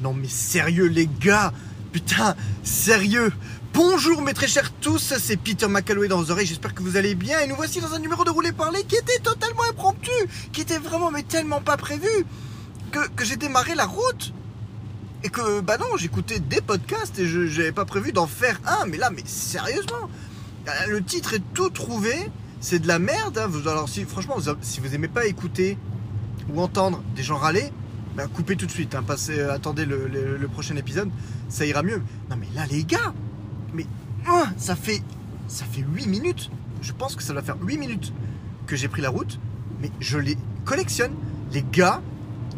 Non mais sérieux les gars. Putain, sérieux. Bonjour mes très chers tous, c'est Peter McCalloway dans vos oreilles, j'espère que vous allez bien. Et nous voici dans un numéro de Rouler Parler qui était totalement impromptu, qui était vraiment mais tellement pas prévu que, j'ai démarré la route. Et que bah non j'écoutais des podcasts et je n'avais pas prévu d'en faire un. Mais là mais sérieusement. Euh, le titre est tout trouvé. C'est de la merde hein. Alors si franchement si vous aimez pas écouter ou entendre des gens râler bah, coupez tout de suite hein. Euh, attendez le, prochain épisode ça ira mieux non mais là les gars mais ah, ça fait ça fait 8 minutes je pense que ça doit faire 8 minutes que j'ai pris la route mais je les collectionne les gars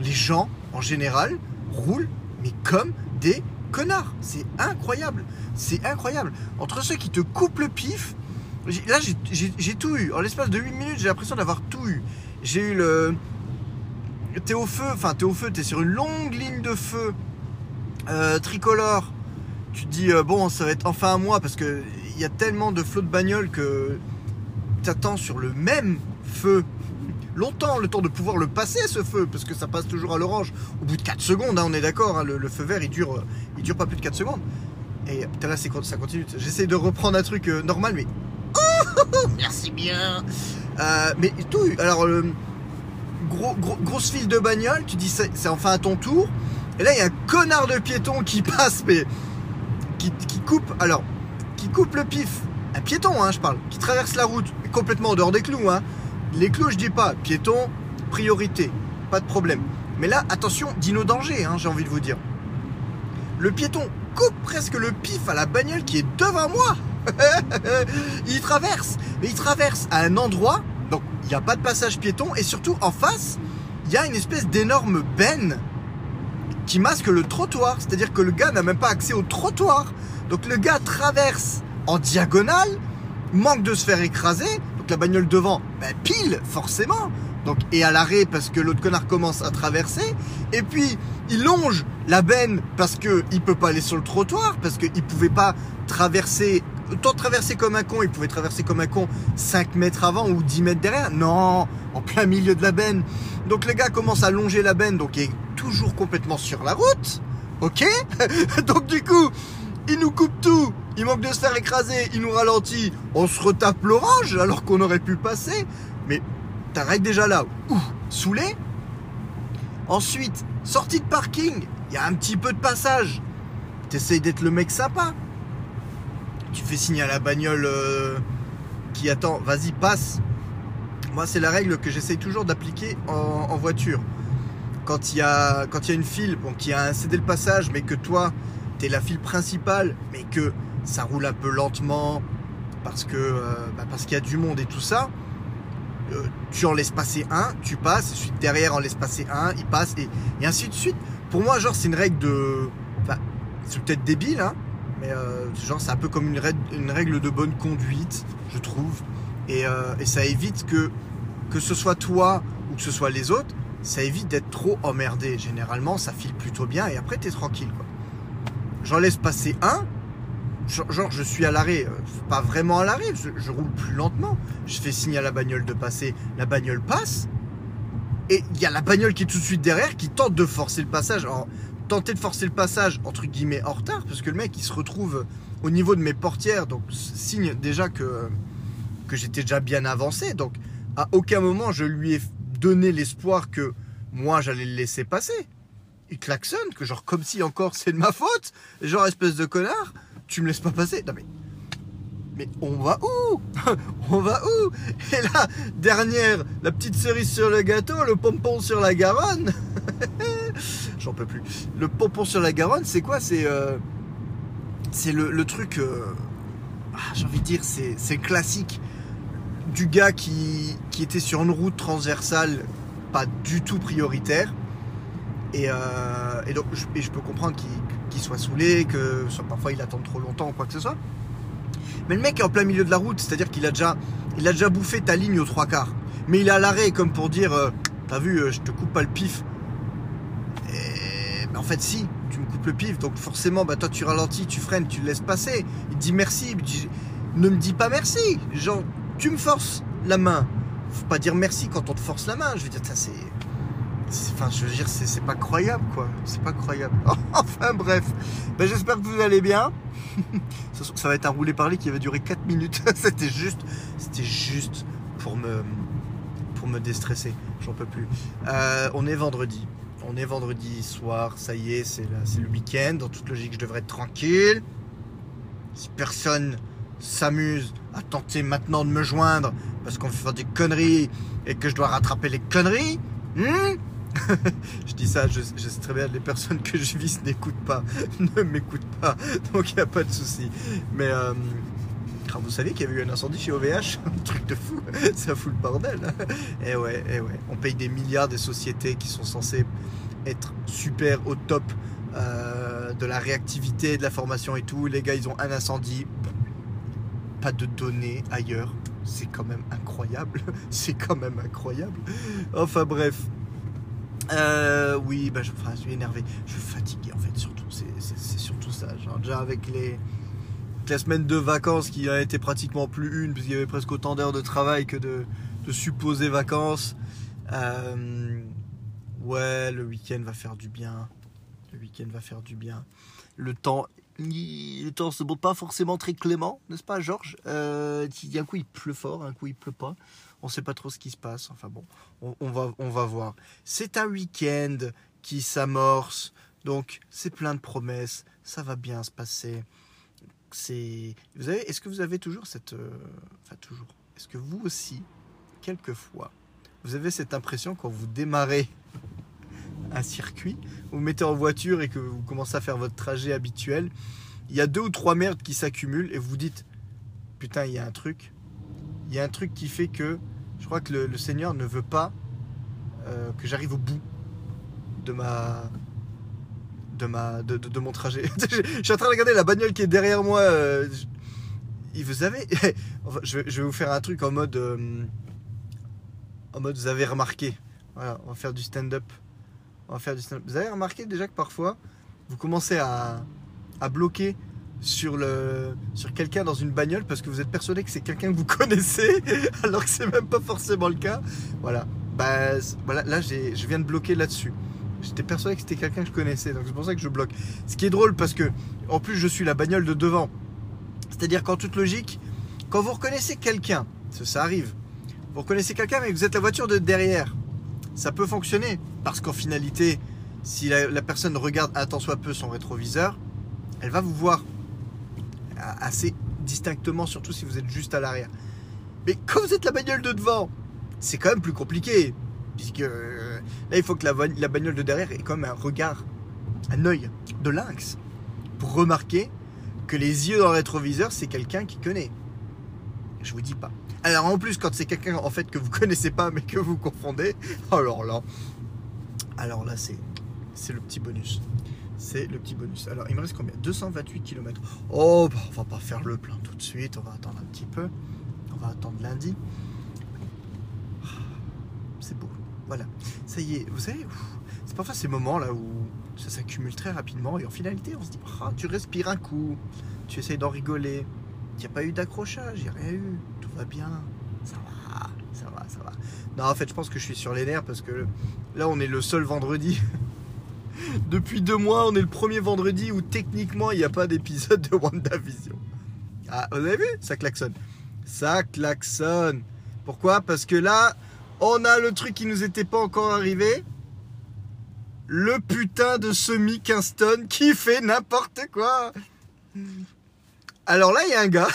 les gens en général roulent mais comme des connards. C'est incroyable. C'est incroyable. Entre ceux qui te coupent le pif, là j'ai tout eu. En l'espace de 8 minutes, j'ai l'impression d'avoir tout eu. J'ai eu le. T'es au feu, enfin t'es au feu, t'es sur une longue ligne de feu euh, tricolore. Tu te dis, euh, bon, ça va être enfin à moi parce que il y a tellement de flots de bagnoles que t'attends sur le même feu. Longtemps le temps de pouvoir le passer ce feu parce que ça passe toujours à l'orange. Au bout de 4 secondes hein, on est d'accord hein, le, le feu vert il dure euh, dure pas plus de 4 secondes. Et putain là ça continue. J'essaie de reprendre un truc normal mais Oh, merci bien. Mais tout alors euh, gros, gros- grosse file de bagnole tu dis c'est enfin à ton tour et là il y a un connard de piéton qui passe mais qui, qui coupe alors qui coupe le pif un piéton hein, je parle qui traverse la route complètement en dehors des clous hein les clous, je dis pas, piéton, priorité, pas de problème. Mais là, attention, dino danger, hein, j'ai envie de vous dire. Le piéton coupe presque le pif à la bagnole qui est devant moi. il traverse, mais il traverse à un endroit, donc il n'y a pas de passage piéton, et surtout en face, il y a une espèce d'énorme benne qui masque le trottoir. C'est-à-dire que le gars n'a même pas accès au trottoir. Donc le gars traverse en diagonale, manque de se faire écraser. Donc la bagnole devant, ben, pile, forcément. Donc, et à l'arrêt parce que l'autre connard commence à traverser. Et puis, il longe la benne parce que il peut pas aller sur le trottoir, parce qu'il pouvait pas traverser, autant traverser comme un con, il pouvait traverser comme un con 5 mètres avant ou 10 mètres derrière. Non, en plein milieu de la benne. Donc le gars commence à longer la benne, donc il est toujours complètement sur la route. Ok? Donc du coup, il nous coupe tout, il manque de se faire écraser, il nous ralentit, on se retape l'orange alors qu'on aurait pu passer. Mais t'arrêtes déjà là, ouh, saoulé. Ensuite, sortie de parking, il y a un petit peu de passage. T'essayes d'être le mec sympa. Tu fais signe à la bagnole euh, qui attend, vas-y, passe. Moi, c'est la règle que j'essaye toujours d'appliquer en, voiture. Quand il y a, une file, bon, qui a cédé le passage, mais que toi, t'es la file principale, mais que ça roule un peu lentement parce que euh, bah, parce qu'il y a du monde et tout ça. euh, tu en laisses passer un, tu passes, de derrière en laisse passer un, il passe et, ainsi de suite. Pour moi, genre, c'est une règle de, c'est peut-être débile, hein, euh, genre, c'est un peu comme une règle, de bonne conduite, je trouve. Et, euh, et ça évite que que ce soit toi ou que ce soit les autres, ça évite d'être trop emmerdé. Généralement, ça file plutôt bien et après, t'es tranquille, quoi. J'en laisse passer un, genre, genre, je suis à l'arrêt, euh, pas vraiment à l'arrêt, je, je roule plus lentement. Je fais signe à la bagnole de passer, la bagnole passe, et il y a la bagnole qui est tout de suite derrière qui tente de forcer le passage. Alors, tenter de forcer le passage, entre guillemets, en retard, parce que le mec, il se retrouve au niveau de mes portières, donc signe déjà que, que j'étais déjà bien avancé. Donc, à aucun moment, je lui ai donné l'espoir que moi, j'allais le laisser passer. Il klaxonne, que genre, comme si encore c'est de ma faute, genre, espèce de connard, tu me laisses pas passer. Non mais. Mais on va où? On va où? Et là, dernière, la petite cerise sur le gâteau, le pompon sur la Garonne. J'en peux plus. Le pompon sur la Garonne, c'est quoi? C'est euh, le, truc. euh, ah, J'ai envie de dire, c'est classique du gars qui, était sur une route transversale, pas du tout prioritaire. Et, euh, je, peux comprendre qu'il soit saoulé, que parfois il attend trop longtemps ou quoi que ce soit. Mais le mec est en plein milieu de la route, c'est-à-dire qu'il a déjà, il a déjà bouffé ta ligne aux trois quarts. Mais il est à l'arrêt comme pour dire, t'as vu, je te coupe pas le pif. En fait, si, tu me coupes le pif, donc forcément, bah toi tu ralentis, tu freines, tu le laisses passer. Il dit merci, il dit, ne me dis pas merci. Genre, tu me forces la main. Faut pas dire merci quand on te force la main. Je veux dire, ça c'est, Enfin, je veux dire, c'est pas croyable, quoi. C'est pas croyable. enfin, bref. Ben, J'espère que vous allez bien. ça, va être un roulé-parler qui va durer 4 minutes. c'était juste, juste pour me, pour me déstresser. J'en peux plus. Euh, on est vendredi. On est vendredi soir. Ça y est, c'est le week-end. Dans toute logique, je devrais être tranquille. Si personne s'amuse à tenter maintenant de me joindre parce qu'on fait des conneries et que je dois rattraper les conneries, hmm je dis ça, je, sais très bien, les personnes que je vise n'écoutent pas, ne m'écoutent pas, donc il n'y a pas de souci. Mais euh, ah, vous savez qu'il y avait eu un incendie chez OVH, un truc de fou, ça fout le bordel. et eh ouais, et eh ouais, on paye des milliards des sociétés qui sont censées être super au top euh, de la réactivité, de la formation et tout. Les gars, ils ont un incendie, pas de données ailleurs. C'est quand même incroyable. C'est quand même incroyable. Enfin bref, euh, oui, bah, je, enfin, je suis énervé. Je suis fatigué en fait, surtout. C'est surtout ça. Genre, déjà avec les, la semaine de vacances qui a été pratiquement plus une, puisqu'il y avait presque autant d'heures de travail que de, supposées vacances. Euh, ouais, le week-end va faire du bien. Le week-end va faire du bien. Le temps, le temps se montre pas forcément très clément, n'est-ce pas, Georges? Euh, Un coup il pleut fort, un coup il pleut pas on ne sait pas trop ce qui se passe. Enfin bon, on, va, on va voir. C'est un week-end qui s'amorce, donc c'est plein de promesses, ça va bien se passer. Est-ce que vous avez toujours cette, euh, enfin toujours, est-ce que vous aussi, quelquefois, vous avez cette impression quand vous démarrez un circuit, vous, vous mettez en voiture et que vous commencez à faire votre trajet habituel, il y a deux ou trois merdes qui s'accumulent et vous vous dites, putain, il y a un truc, il y a un truc qui fait que je crois que le, Seigneur ne veut pas euh, que j'arrive au bout de ma de mon trajet. je suis en train de regarder la bagnole qui est derrière moi. Euh, vous avez, je, vais, vous faire un truc en mode euh, en mode vous avez remarqué. Voilà, on va faire du stand-up. On va faire du stand-up. Vous avez remarqué déjà que parfois vous commencez à, à bloquer sur, le, sur quelqu'un dans une bagnole parce que vous êtes persuadé que c'est quelqu'un que vous connaissez alors que c'est même pas forcément le cas. Voilà. Bah, voilà là, je viens de bloquer là-dessus. J'étais persuadé que c'était quelqu'un que je connaissais, donc c'est pour ça que je bloque. Ce qui est drôle parce que, en plus, je suis la bagnole de devant. C'est-à-dire qu'en toute logique, quand vous reconnaissez quelqu'un, ça, arrive, vous reconnaissez quelqu'un mais vous êtes la voiture de derrière, ça peut fonctionner parce qu'en finalité, si la, la personne regarde un tant soit peu son rétroviseur, elle va vous voir assez distinctement, surtout si vous êtes juste à l'arrière. Mais quand vous êtes la bagnole de devant, c'est quand même plus compliqué. Puisque euh, là, il faut que la, la bagnole de derrière ait quand même un regard, un œil de lynx pour remarquer que les yeux dans le rétroviseur, c'est quelqu'un qui connaît. Je vous dis pas. Alors en plus, quand c'est quelqu'un en fait que vous connaissez pas mais que vous confondez, alors là, alors là, c'est c'est le petit bonus c'est le petit bonus. Alors, il me reste combien? 228 km. Oh, bah, on va pas faire le plein tout de suite. On va attendre un petit peu. On va attendre lundi. C'est beau. Voilà. Ça y est. Vous savez, c'est parfois ces moments là où ça s'accumule très rapidement et en finalité, on se dit ah, tu respires un coup, tu essayes d'en rigoler. Il n'y a pas eu d'accrochage, il n'y a rien eu. Tout va bien. Ça va, ça va, ça va. Non, en fait, je pense que je suis sur les nerfs parce que là, on est le seul vendredi Depuis deux mois, on est le premier vendredi où techniquement il n'y a pas d'épisode de WandaVision. Ah, vous avez vu? Ça klaxonne. Ça klaxonne. Pourquoi? Parce que là, on a le truc qui nous était pas encore arrivé. Le putain de semi Kingston qui fait n'importe quoi. Alors là, il y a un gars.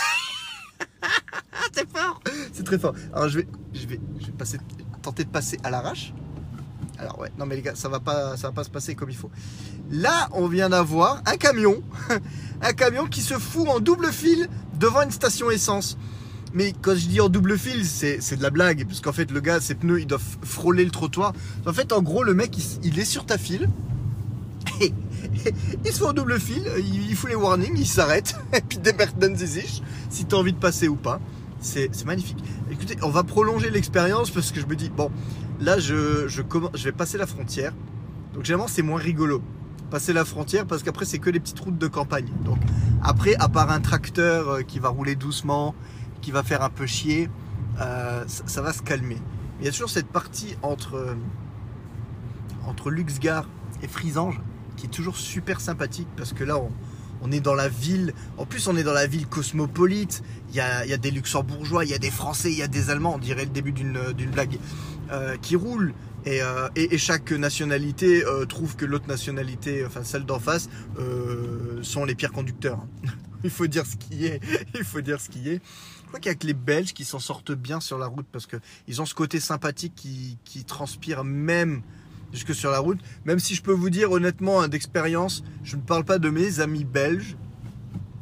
C'est fort. C'est très fort. Alors je vais, je vais, je vais passer, tenter de passer à l'arrache. Alors ouais, non mais les gars, ça va pas, ça va pas se passer comme il faut. Là, on vient d'avoir un camion, un camion qui se fout en double fil devant une station essence. Mais quand je dis en double fil, c'est de la blague, parce qu'en fait, le gars, ses pneus, ils doivent frôler le trottoir. En fait, en gros, le mec, il, est sur ta file. il se fait en double fil, il, fout les warnings, il s'arrête, et puis des zizish, si tu as envie de passer ou pas. C'est magnifique. Écoutez, on va prolonger l'expérience parce que je me dis, bon, Là, je, je, je vais passer la frontière. Donc généralement, c'est moins rigolo. Passer la frontière parce qu'après, c'est que les petites routes de campagne. Donc après, à part un tracteur euh, qui va rouler doucement, qui va faire un peu chier, euh, ça, va se calmer. Il y a toujours cette partie entre, entre Luxgar et Frisange, qui est toujours super sympathique parce que là, on, est dans la ville. En plus, on est dans la ville cosmopolite. Il y a, il y a des luxembourgeois, il y a des français, il y a des allemands, on dirait le début d'une d'une blague, euh, qui roulent. Et, euh, et, chaque nationalité euh, trouve que l'autre nationalité, enfin celle d'en face, euh, sont les pires conducteurs. il faut dire ce qui est. Il faut dire ce qui est. Je crois qu'il y a que les Belges qui s'en sortent bien sur la route parce que ils ont ce côté sympathique qui, qui transpire même jusque sur la route. Même si je peux vous dire honnêtement hein, d'expérience, je ne parle pas de mes amis belges,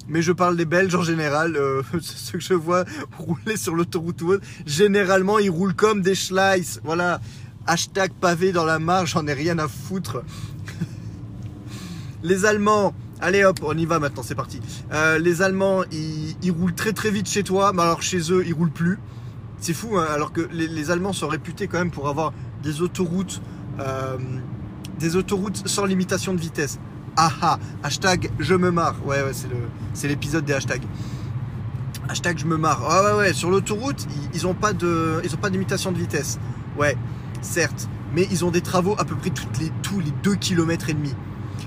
mais je parle des Belges en général. Euh, ceux que je vois rouler sur l'autoroute ou autre, généralement ils roulent comme des schleiss. Voilà. Hashtag pavé dans la marge, j'en ai rien à foutre. les Allemands, allez hop, on y va maintenant, c'est parti. Euh, les Allemands, ils, roulent très très vite chez toi, mais alors chez eux, ils roulent plus. C'est fou, hein, alors que les, Allemands sont réputés quand même pour avoir des autoroutes, euh, des autoroutes sans limitation de vitesse. Ah ah, hashtag je me marre. Ouais, ouais, c'est l'épisode des hashtags. Hashtag je me marre. Ah ouais, ouais, sur l'autoroute, ils, ils ont pas de, pas de limitation de vitesse. Ouais, certes, mais ils ont des travaux à peu près toutes les, tous les 2 km et demi.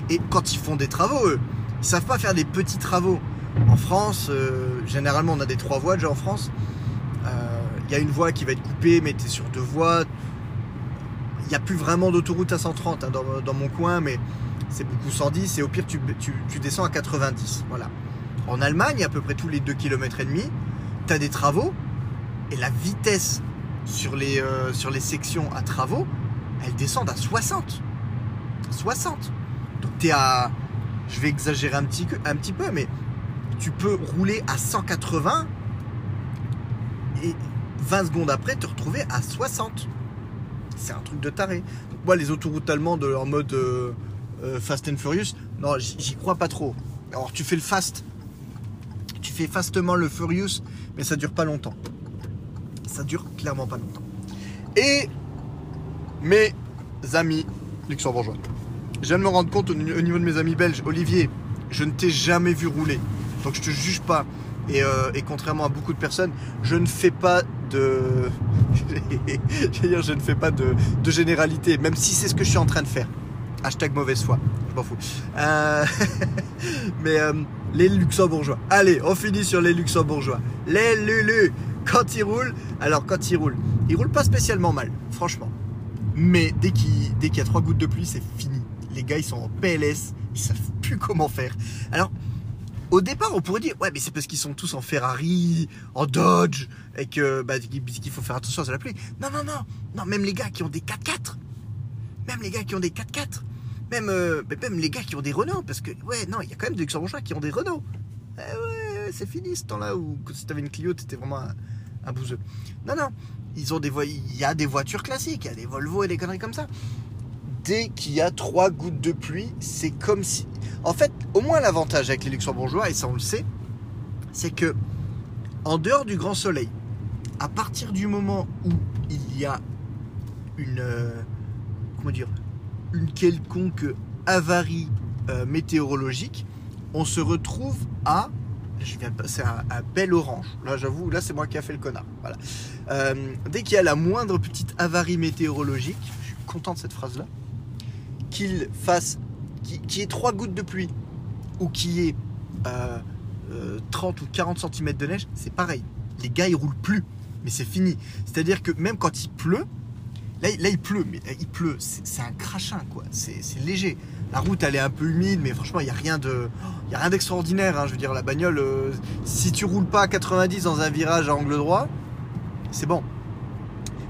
Et quand ils font des travaux, eux, ils savent pas faire des petits travaux. En France, euh, généralement, on a des trois voies déjà en France. Il euh, y a une voie qui va être coupée, mais tu es sur deux voies. Il n'y a plus vraiment d'autoroute à 130 hein, dans, mon coin, mais c'est beaucoup 110. Et au pire, tu, tu, tu, descends à 90. Voilà. En Allemagne, à peu près tous les 2 km et demi, tu as des travaux. Et la vitesse sur les, euh, sur les sections à travaux, elles descendent à 60. 60. Donc tu à, je vais exagérer un petit, peu, mais tu peux rouler à 180 et 20 secondes après te retrouver à 60. C'est un truc de taré. Donc moi les autoroutes allemandes en mode euh, euh, Fast and Furious, non j'y crois pas trop. Alors tu fais le fast, tu fais fastement le Furious, mais ça dure pas longtemps. Ça dure clairement pas longtemps. Et mes amis luxembourgeois. Je viens de me rendre compte au niveau de mes amis belges, Olivier, je ne t'ai jamais vu rouler. Donc je te juge pas. Et, euh, contrairement à beaucoup de personnes, je ne fais pas de. dire, je ne fais pas de, généralité, même si c'est ce que je suis en train de faire. Hashtag mauvaise foi, je m'en fous. Euh... Mais euh, les luxembourgeois. Allez, on finit sur les luxembourgeois. Les lulus, quand ils roulent, alors quand ils roulent, ils roulent pas spécialement mal, franchement. Mais dès qu'il qu y a trois gouttes de pluie, c'est fini. Les gars, ils sont en PLS, ils savent plus comment faire. Alors, au départ, on pourrait dire, ouais, mais c'est parce qu'ils sont tous en Ferrari, en Dodge, et que bah, qu'il faut faire attention à la pluie. Non, non, non, non, même les gars qui ont des 4x4, même les gars qui ont des 4x4, même, euh, même les gars qui ont des Renault, parce que, ouais, non, il y a quand même des luxembourgeois qui ont des Renault. Eh ouais, c'est fini ce temps-là où si t'avais une Clio, t'étais vraiment un, un bouseux. Non, non, ils ont des il y a des voitures classiques, il y a des Volvo et des conneries comme ça. Dès qu'il y a trois gouttes de pluie, c'est comme si. En fait, au moins l'avantage avec les luxembourgeois, et ça on le sait, c'est que en dehors du grand soleil, à partir du moment où il y a une. Euh, comment dire Une quelconque avarie euh, météorologique, on se retrouve à je viens de passer un, un bel orange. Là, j'avoue, là, c'est moi qui a fait le connard. Euh, dès qu'il y a la moindre petite avarie météorologique, je suis content de cette phrase-là, qu'il fasse, qu'il y ait trois gouttes de pluie ou qu'il y ait euh, euh, 30 ou 40 cm de neige, c'est pareil. Les gars, ils roulent plus, mais c'est fini. C'est-à-dire que même quand il pleut, là, là il pleut, mais il pleut, c'est un crachin, quoi. C'est léger la route elle est un peu humide, mais franchement il n'y a rien de, il a rien d'extraordinaire. Hein. Je veux dire la bagnole, euh, si tu roules pas à 90 dans un virage à angle droit, c'est bon.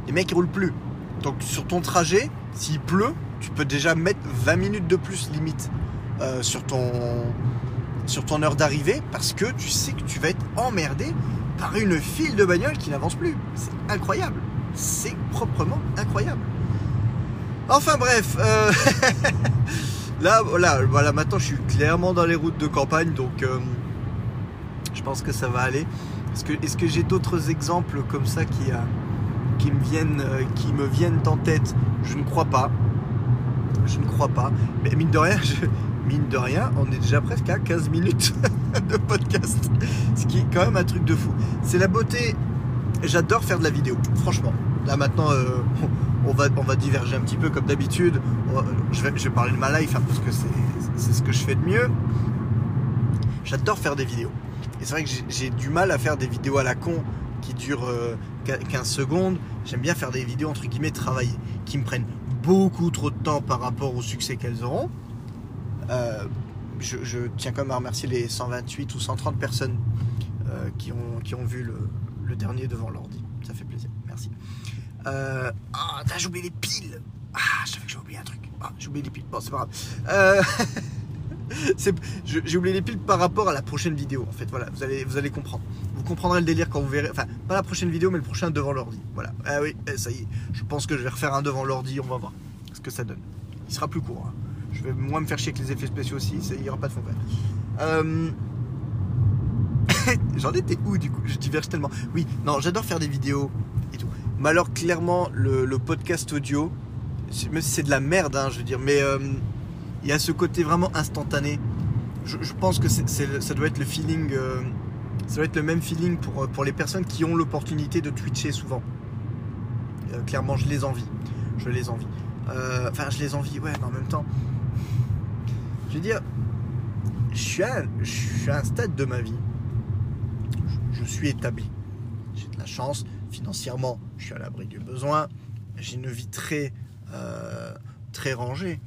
Les mecs ils roulent plus. Donc sur ton trajet, s'il pleut, tu peux déjà mettre 20 minutes de plus limite euh, sur ton sur ton heure d'arrivée parce que tu sais que tu vas être emmerdé par une file de bagnoles qui n'avance plus. C'est incroyable. C'est proprement incroyable. Enfin bref. Euh... Là, voilà, voilà, maintenant je suis clairement dans les routes de campagne, donc euh, je pense que ça va aller. Est-ce que, j'ai d'autres exemples comme ça qui me viennent en tête? Je ne crois pas. Je ne crois pas. Mais mine de rien, mine de on est déjà presque à 15 minutes de podcast. Ce qui est quand même un truc de fou. C'est la beauté. J'adore faire de la vidéo, franchement. Là maintenant, on va, on va diverger un petit peu comme d'habitude. Je vais, je vais parler de ma life hein, parce que c'est ce que je fais de mieux. J'adore faire des vidéos. Et c'est vrai que j'ai du mal à faire des vidéos à la con qui durent 15 euh, secondes. J'aime bien faire des vidéos entre guillemets travaillées, qui me prennent beaucoup trop de temps par rapport au succès qu'elles auront. Euh, je, tiens quand même à remercier les 128 ou 130 personnes euh, qui, ont, qui ont vu le, le dernier devant l'ordi. Ça fait plaisir, merci. ah, j'ai oublié les piles. Ah, je savais que j'ai oublié un truc. Ah, j'ai oublié les piles. Bon, c'est pas grave. J'ai oublié les piles par rapport à la prochaine vidéo. En fait, voilà, vous allez, vous allez comprendre. Vous comprendrez le délire quand vous verrez. Enfin, pas la prochaine vidéo, mais le prochain devant l'ordi. Voilà. Ah oui, eh, ça y est. Je pense que je vais refaire un devant l'ordi. On va voir ce que ça donne. Il sera plus court. Hein. Je vais moins me faire chier avec les effets spéciaux aussi. Il n'y aura pas de fond. Euh, j'en étais où du coup? Je diverge tellement. Oui, non, j'adore faire des vidéos et tout. Mais alors, clairement, le, podcast audio, même si c'est de la merde, hein, je veux dire, mais. Euh, il y a ce côté vraiment instantané. Je, pense que ça doit être le feeling, euh, ça doit être le même feeling pour, pour les personnes qui ont l'opportunité de twitcher souvent. Euh, clairement, je les envie. Je les envie. Euh, enfin, je les envie, ouais, mais en même temps, je veux dire, je suis à, je suis un stade de ma vie. Je, suis établi. J'ai de la chance financièrement. Je suis à l'abri du besoin. J'ai une vie très, très rangée.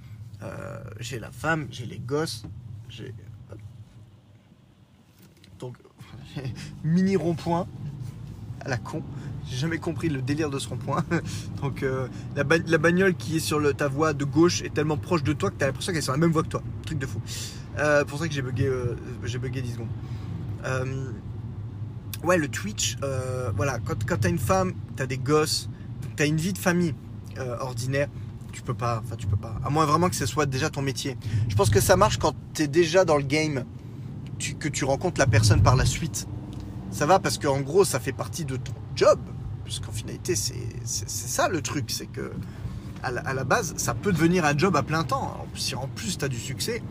Euh, j'ai la femme, j'ai les gosses, j'ai. Donc, mini rond-point à la con. J'ai jamais compris le délire de ce rond-point. Donc, euh, la, bagnole qui est sur ta voie de gauche est tellement proche de toi que tu as l'impression qu'elle est sur la même voie que toi. Truc de fou. Euh, pour ça que j'ai bugué, j'ai bugué 10 secondes. ouais, le Twitch, voilà, quand, quand tu as une femme, tu as des gosses, tu as une vie de famille ordinaire, tu peux pas, enfin tu peux pas. À moins vraiment que ce soit déjà ton métier. Je pense que ça marche quand tu es déjà dans le game, que tu rencontres la personne par la suite. Ça va parce qu'en gros, ça fait partie de ton job. Parce qu'en finalité, c'est ça le truc, c'est que à la, base, ça peut devenir un job à plein temps. Si en plus tu as du succès,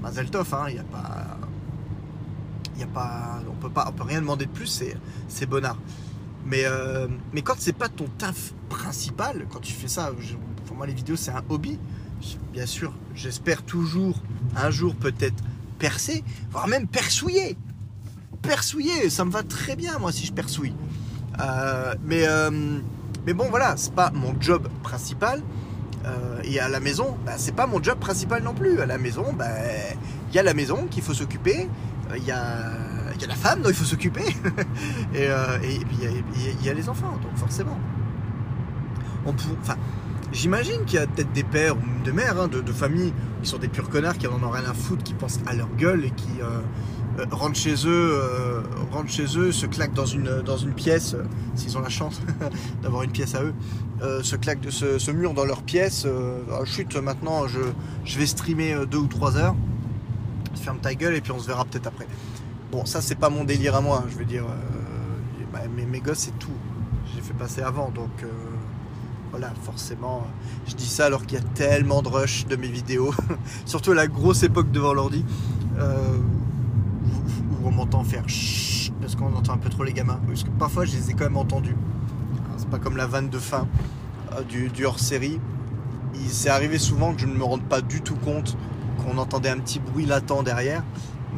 Mazeltov, hein, il n'y a pas. Y a pas, on peut pas, on peut rien demander de plus, c'est bonnard. Mais, euh, mais quand c'est pas ton taf principal, quand tu fais ça, moi les vidéos c'est un hobby. Bien sûr, j'espère toujours un jour peut-être percer, voire même persouiller. Persouiller, ça me va très bien moi si je persouille. Euh, mais, euh, mais bon voilà, c'est pas mon job principal. et à la maison, bah, c'est pas mon job principal non plus. À la maison, il bah, y a la maison qu'il faut s'occuper, il y a il y la femme dont il faut s'occuper. Euh, et, puis il y, a les enfants, donc forcément. On enfin, J'imagine qu'il y a peut-être des pères ou des mères hein, de, familles qui sont des purs connards, qui en ont rien à foutre, qui pensent à leur gueule et qui euh, euh, rentrent chez eux, rentrent chez eux, se claquent dans une, dans une pièce, s'ils ont la chance d'avoir une pièce à eux, se claquent de ce, mur dans leur pièce. Oh, chute, maintenant je, je vais streamer deux ou trois heures. Ferme ta gueule et puis on se verra peut-être après. Bon, ça, c'est pas mon délire à moi. Je veux dire, euh, bah, mes, gosses, c'est tout. J'ai fait passer avant, donc euh, voilà, forcément. Je dis ça alors qu'il y a tellement de rush de mes vidéos, surtout à la grosse époque devant l'ordi, euh, où, on m'entend faire chut, parce qu'on entend un peu trop les gamins. Parce que parfois, je les ai quand même entendus. C'est pas comme la vanne de fin du, du hors-série. Il s'est arrivé souvent que je ne me rende pas du tout compte qu'on entendait un petit bruit latent derrière.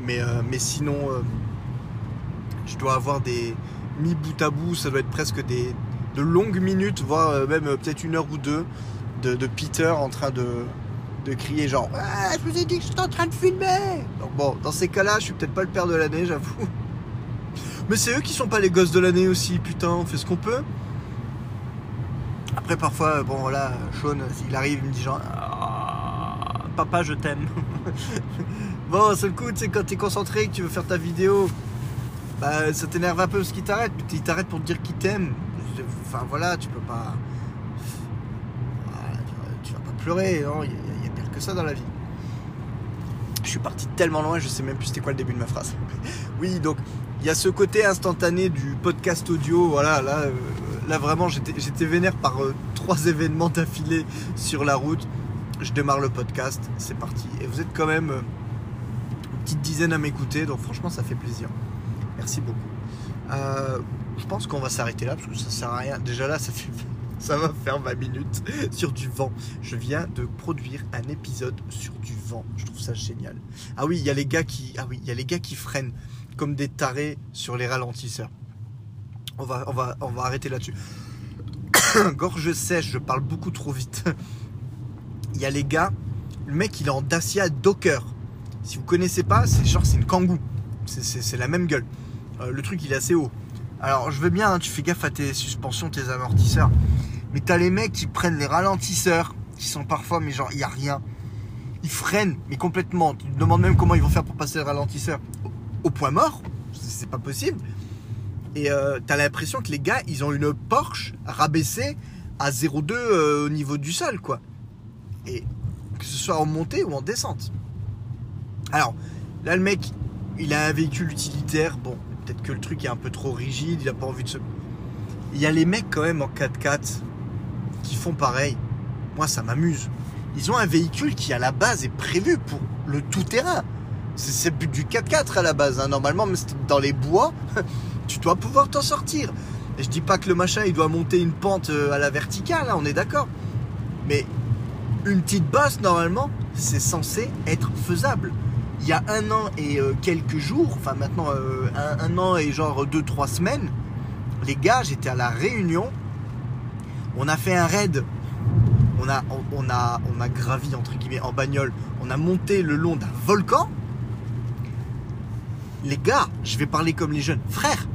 Mais, euh, sinon, euh, je dois avoir des mis bout à bout, ça doit être presque des, de longues minutes, voire euh, même peut-être une heure ou deux, de, Peter en train de, crier genre Je vous ai dit que j'étais en train de filmer Donc bon, dans ces cas-là, je suis peut-être pas le père de l'année, j'avoue. Mais c'est eux qui sont pas les gosses de l'année aussi, putain, on fait ce qu'on peut. Après, parfois, bon voilà, Sean, s'il arrive, il me dit genre ah, Papa, je t'aime. Bon, c'est le coup, tu sais, quand t'es concentré, que tu veux faire ta vidéo, bah, ça t'énerve un peu parce qu'il t'arrête. Il t'arrête pour te dire qu'il t'aime. Enfin, voilà, tu peux pas. tu, vas pas pleurer, non Il y, a pire que ça dans la vie. Je suis parti tellement loin, je sais même plus c'était quoi le début de ma phrase. oui, donc, il y a ce côté instantané du podcast audio. Voilà, là, euh, là vraiment, j'étais vénère par euh, trois événements d'affilée sur la route. Je démarre le podcast, c'est parti. Et vous êtes quand même euh, petite dizaine à m'écouter, donc franchement ça fait plaisir. Merci beaucoup. Je pense qu'on va s'arrêter là parce que ça sert à rien. Déjà là, ça va faire 20 minutes sur du vent. Je viens de produire un épisode sur du vent. Je trouve ça génial. Ah oui, il y a les gars qui, ah oui, il y a les gars qui freinent comme des tarés sur les ralentisseurs. On va, on va, on va arrêter là-dessus. Gorge sèche, je parle beaucoup trop vite. Il y a les gars, le mec il est en Dacia Docker. Si vous connaissez pas, c'est genre c'est une C'est c'est la même gueule. Euh, le truc il est assez haut. Alors je veux bien, hein, tu fais gaffe à tes suspensions, tes amortisseurs. Mais t'as les mecs qui prennent les ralentisseurs, qui sont parfois, mais genre il y a rien. Ils freinent, mais complètement. Tu te demandes même comment ils vont faire pour passer le ralentisseur. Au, point mort, c'est c'est pas possible. Et euh, t'as l'impression que les gars, ils ont une Porsche rabaissée à 0,2 euh, au niveau du sol, quoi. Et que ce soit en montée ou en descente. Alors, là, le mec, il a un véhicule utilitaire. Bon, peut-être que le truc est un peu trop rigide, il a pas envie de se. Il y a les mecs, quand même, en 4x4 qui font pareil. Moi, ça m'amuse. Ils ont un véhicule qui, à la base, est prévu pour le tout-terrain. C'est c'est le but du 4x4 à la base. hein. Normalement, dans les bois, tu dois pouvoir t'en sortir. Et je dis pas que le machin, il doit monter une pente euh, à la verticale, hein, on est d'accord. Mais une petite bosse, normalement, c'est censé être faisable. Il y a un an et euh, quelques jours, enfin maintenant euh, un, an et genre deux, trois semaines, les gars, j'étais à la Réunion. On a fait un raid. On a, on, on a, on a gravi entre guillemets en bagnole. On a monté le long d'un volcan. Les gars, je vais parler comme les jeunes. Frère,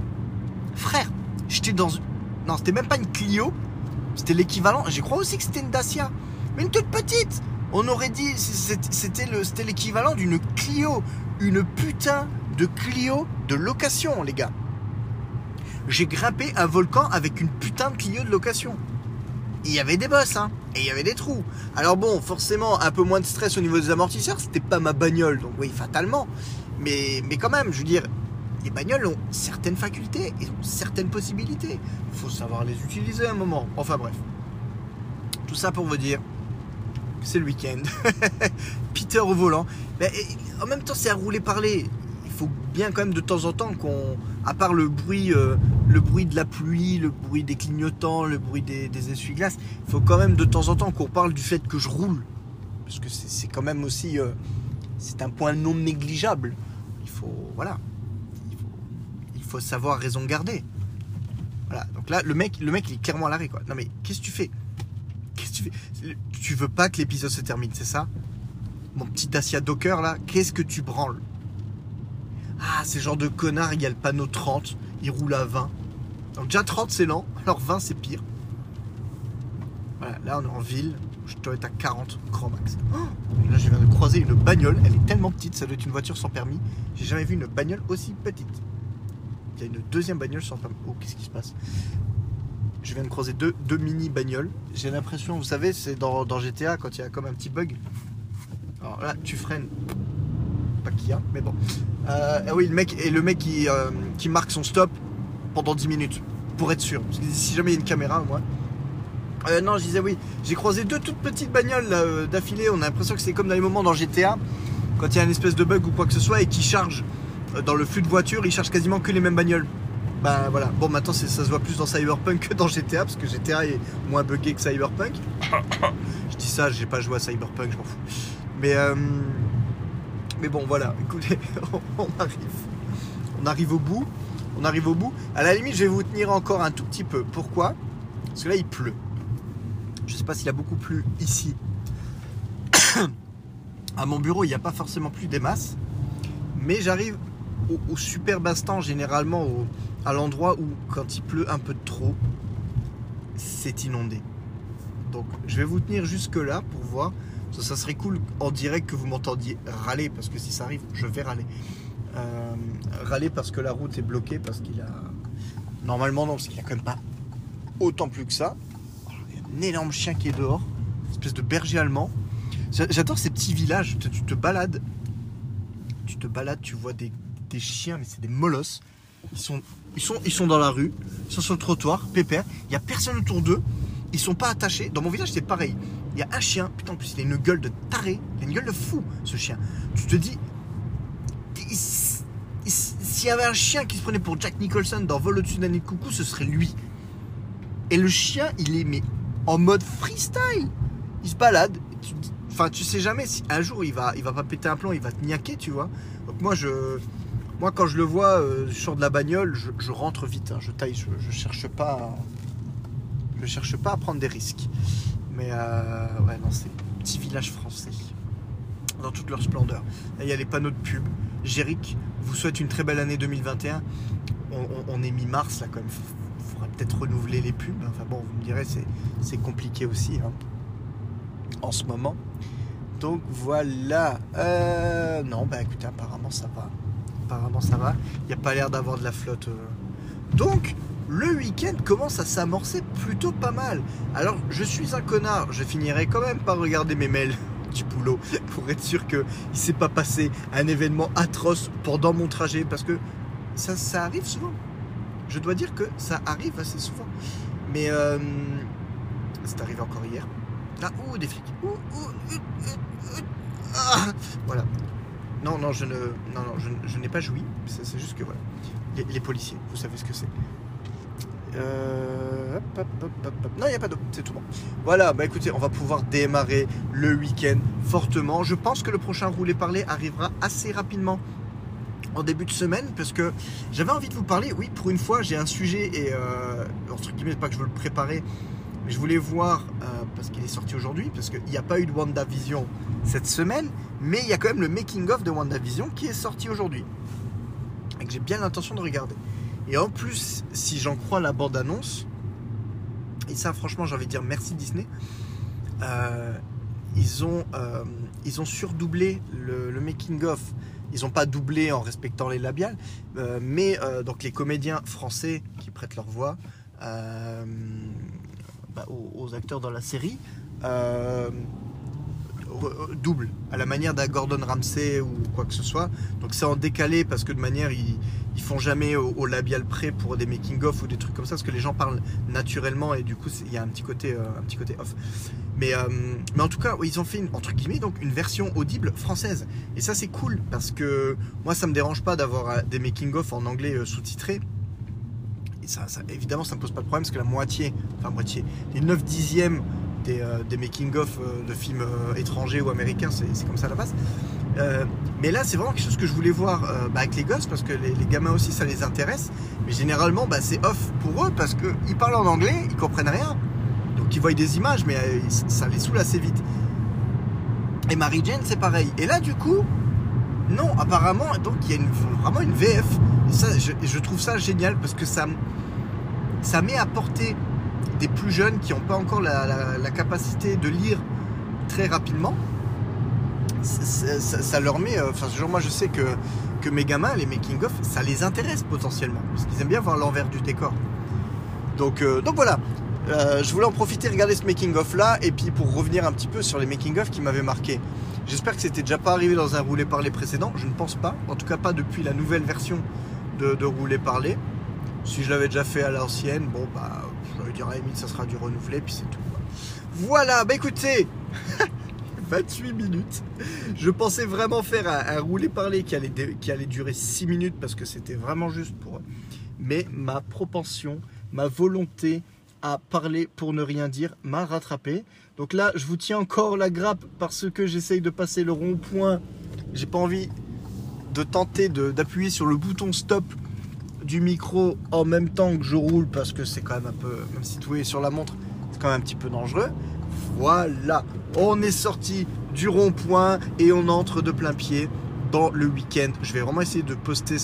frère, j'étais dans. une- Non, c'était même pas une Clio. C'était l'équivalent. Je crois aussi que c'était une Dacia. Mais une toute petite. On aurait dit. C'était le- c'était l'équivalent d'une Clio. Une putain de Clio de location, les gars. J'ai grimpé un volcan avec une putain de Clio de location. Il y avait des bosses, hein. Et il y avait des trous. Alors bon, forcément, un peu moins de stress au niveau des amortisseurs. C'était pas ma bagnole. Donc oui, fatalement. Mais, mais quand même, je veux dire, les bagnoles ont certaines facultés et ont certaines possibilités. Il faut savoir les utiliser à un moment. Enfin bref. Tout ça pour vous dire c'est le week-end. Peter au volant. En même temps, c'est à rouler parler. Il faut bien quand même de temps en temps qu'on, à part le bruit, euh, le bruit de la pluie, le bruit des clignotants, le bruit des, essuie-glaces, il faut quand même de temps en temps qu'on parle du fait que je roule. Parce que c'est quand même aussi, euh, c'est un point non négligeable. Il faut, voilà, il faut, savoir raison garder. Voilà. Donc là, le mec, le mec, il est clairement à l'arrêt. Non mais qu'est-ce que tu fais? Tu veux pas que l'épisode se termine, c'est ça? Mon petit Dacia Docker là, qu'est-ce que tu branles? Ah, c'est le genre de connard, il y a le panneau 30, il roule à 20. Donc déjà 30 c'est lent, alors 20 c'est pire. Voilà, là on est en ville, je dois être à 40 grand max. Oh là je viens de croiser une bagnole, elle est tellement petite, ça doit être une voiture sans permis. J'ai jamais vu une bagnole aussi petite. Il y a une deuxième bagnole sans permis. Oh, qu'est-ce qui se passe? Je viens de croiser deux, mini bagnoles. J'ai l'impression, vous savez, c'est dans, dans GTA quand il y a comme un petit bug. Alors là, tu freines. Pas qu'il y a, mais bon. Euh, ah oui, le mec, et le mec qui, euh, marque son stop pendant 10 minutes. Pour être sûr. Parce que si jamais il y a une caméra, moi. Euh, non, je disais oui. J'ai croisé deux toutes petites bagnoles d'affilée. On a l'impression que c'est comme dans les moments dans GTA. Quand il y a une espèce de bug ou quoi que ce soit et qui charge dans le flux de voitures, il charge quasiment que les mêmes bagnoles. Bah voilà. Bon, maintenant ça se voit plus dans Cyberpunk que dans GTA parce que GTA est moins buggé que Cyberpunk. je dis ça, j'ai pas joué à Cyberpunk, je m'en fous. Mais euh, mais bon, voilà. Écoutez, on arrive. On arrive au bout. On arrive au bout. À la limite, je vais vous tenir encore un tout petit peu. Pourquoi? Parce que là, il pleut. Je sais pas s'il a beaucoup plu ici. à mon bureau, il n'y a pas forcément plus des masses. Mais j'arrive au, au superbe instant, généralement, à l'endroit où, quand il pleut un peu trop, c'est inondé. Donc, je vais vous tenir jusque-là pour voir. Ça, ça serait cool en direct que vous m'entendiez râler, parce que si ça arrive, je vais râler. Euh, râler parce que la route est bloquée, parce qu'il a. Normalement, non, parce qu'il a quand même pas autant plus que ça. Un énorme chien qui est dehors, espèce de berger allemand. J'a- J'adore ces petits villages, tu te balades, tu te balades, tu vois des, des chiens, mais c'est des molosses. Ils sont, ils, sont, ils sont dans la rue, ils sont sur le trottoir, pépère, il n'y a personne autour d'eux, ils sont pas attachés. Dans mon village, c'est pareil. Il y a un chien, putain, en plus, il a une gueule de taré, il a une gueule de fou, ce chien. Tu te dis, il- il- s'il y avait un chien qui se prenait pour Jack Nicholson dans Vol au-dessus d'un nid de coucou, ce serait lui. Et le chien, il est mais en mode freestyle. Il se balade. Enfin, tu sais jamais un jour il va, il va pas péter un plomb, il va te niaquer, tu vois. Donc moi, je, moi quand je le vois, euh, je sors de la bagnole, je, rentre vite. Hein. je taille, je, cherche pas, je cherche pas à prendre des risques. Mais euh, ouais, non, c'est petit village français dans toute leur splendeur. il y a les panneaux de pub. Jéric vous souhaite une très belle année 2021. On, est mi-mars là quand même. Il faudrait peut-être renouveler les pubs. Enfin bon, vous me direz, c'est compliqué aussi hein, en ce moment. Donc voilà. Euh, non, bah écoutez, apparemment ça va. Apparemment ça va. Il n'y a pas l'air d'avoir de la flotte. Euh. Donc, le week-end commence à s'amorcer plutôt pas mal. Alors, je suis un connard. Je finirai quand même par regarder mes mails du boulot pour être sûr qu'il ne s'est pas passé un événement atroce pendant mon trajet parce que ça, ça arrive souvent. Je dois dire que ça arrive assez souvent. Mais euh, c'est encore hier. Ah, ouh, des flics. Ah, voilà. Non, non, je je, n'ai pas joui. C'est juste que voilà. les policiers, vous savez ce que c'est. Euh, non, il n'y a pas d'eau, c'est tout bon. Voilà, bah écoutez, on va pouvoir démarrer le week-end fortement. Je pense que le prochain roulé parler arrivera assez rapidement en début de semaine parce que j'avais envie de vous parler. Oui, pour une fois, j'ai un sujet et euh, entre guillemets, pas que je veux le préparer, mais je voulais voir euh, parce qu'il est sorti aujourd'hui, parce qu'il n'y a pas eu de WandaVision cette semaine, mais il y a quand même le making of de WandaVision qui est sorti aujourd'hui et que j'ai bien l'intention de regarder. Et en plus, si j'en crois la bande-annonce, et ça franchement j'ai envie de dire merci Disney, euh, ils, ont, euh, ils ont surdoublé le, making-of. Ils n'ont pas doublé en respectant les labiales, euh, mais donc les comédiens français qui prêtent leur voix bah, aux, acteurs dans la série double à la manière d'un Gordon Ramsay ou quoi que ce soit. Donc c'est en décalé parce que de manière ils, ils font jamais au, labial près pour des making of ou des trucs comme ça parce que les gens parlent naturellement et du coup il y a un petit côté euh, un petit côté off. Mais euh, mais en tout cas ils ont fait une, entre guillemets donc une version audible française et ça c'est cool parce que moi ça me dérange pas d'avoir euh, des making of en anglais sous-titrés. Et ça, ça, évidemment ça me pose pas de problème parce que la moitié enfin moitié les 9 dixièmes euh, des, making-of euh, de films euh, étrangers ou américains, c'est comme ça la base. mais là, c'est vraiment quelque chose que je voulais voir bah, avec les gosses parce que les, gamins aussi, ça les intéresse. Mais généralement, bah, c'est off pour eux parce qu'ils parlent en anglais, ils comprennent rien. Donc ils voient des images, mais ça les saoule assez vite. Et Mary Jane, c'est pareil. Et là, du coup, non, apparemment, donc il y a vraiment une VF. Et ça, je, trouve ça génial parce que ça, ça met à portée des plus jeunes qui n'ont pas encore la, capacité de lire très rapidement, ça, leur met. Euh, enfin, moi, je sais que, que mes gamins, les making-of, ça les intéresse potentiellement. Parce qu'ils aiment bien voir l'envers du décor. Donc, euh, donc voilà. Euh, je voulais en profiter, regarder ce making-of là, et puis pour revenir un petit peu sur les making-of qui m'avaient marqué. J'espère que c'était déjà pas arrivé dans un roulé parler précédent. Je ne pense pas. En tout cas, pas depuis la nouvelle version de, de roulé parler. Si je l'avais déjà fait à l'ancienne, bon, bah, je dire à ça sera du renouvelé, puis c'est tout. Voilà, bah écoutez, 28 minutes. Je pensais vraiment faire un, roulé parler qui allait, qui allait durer 6 minutes parce que c'était vraiment juste pour. Mais ma propension, ma volonté à parler pour ne rien dire m'a rattrapé. Donc là, je vous tiens encore la grappe parce que j'essaye de passer le rond-point. J'ai pas envie de tenter d'appuyer sur le bouton stop du micro en même temps que je roule parce que c'est quand même un peu, même si tout est sur la montre, c'est quand même un petit peu dangereux. Voilà, on est sorti du rond-point et on entre de plein pied dans le week-end. Je vais vraiment essayer de poster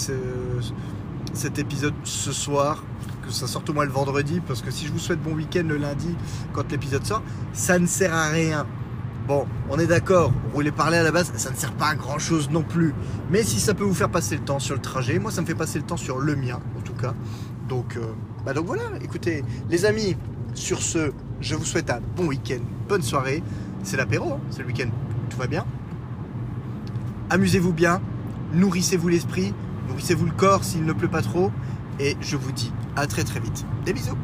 cet épisode ce soir, que ça sorte au moins le vendredi, parce que si je vous souhaite bon week-end le lundi quand l'épisode sort, ça ne sert à rien Bon, on est d'accord, rouler parler à la base, ça ne sert pas à grand chose non plus. Mais si ça peut vous faire passer le temps sur le trajet, moi ça me fait passer le temps sur le mien en tout cas. Donc, euh, bah voilà, écoutez, les amis, sur ce, je vous souhaite un bon week-end, bonne soirée. C'est l'apéro, hein, c'est le week-end, tout va bien. Amusez-vous bien, nourrissez-vous l'esprit, nourrissez-vous le corps s'il ne pleut pas trop. Et je vous dis à très très vite. Des bisous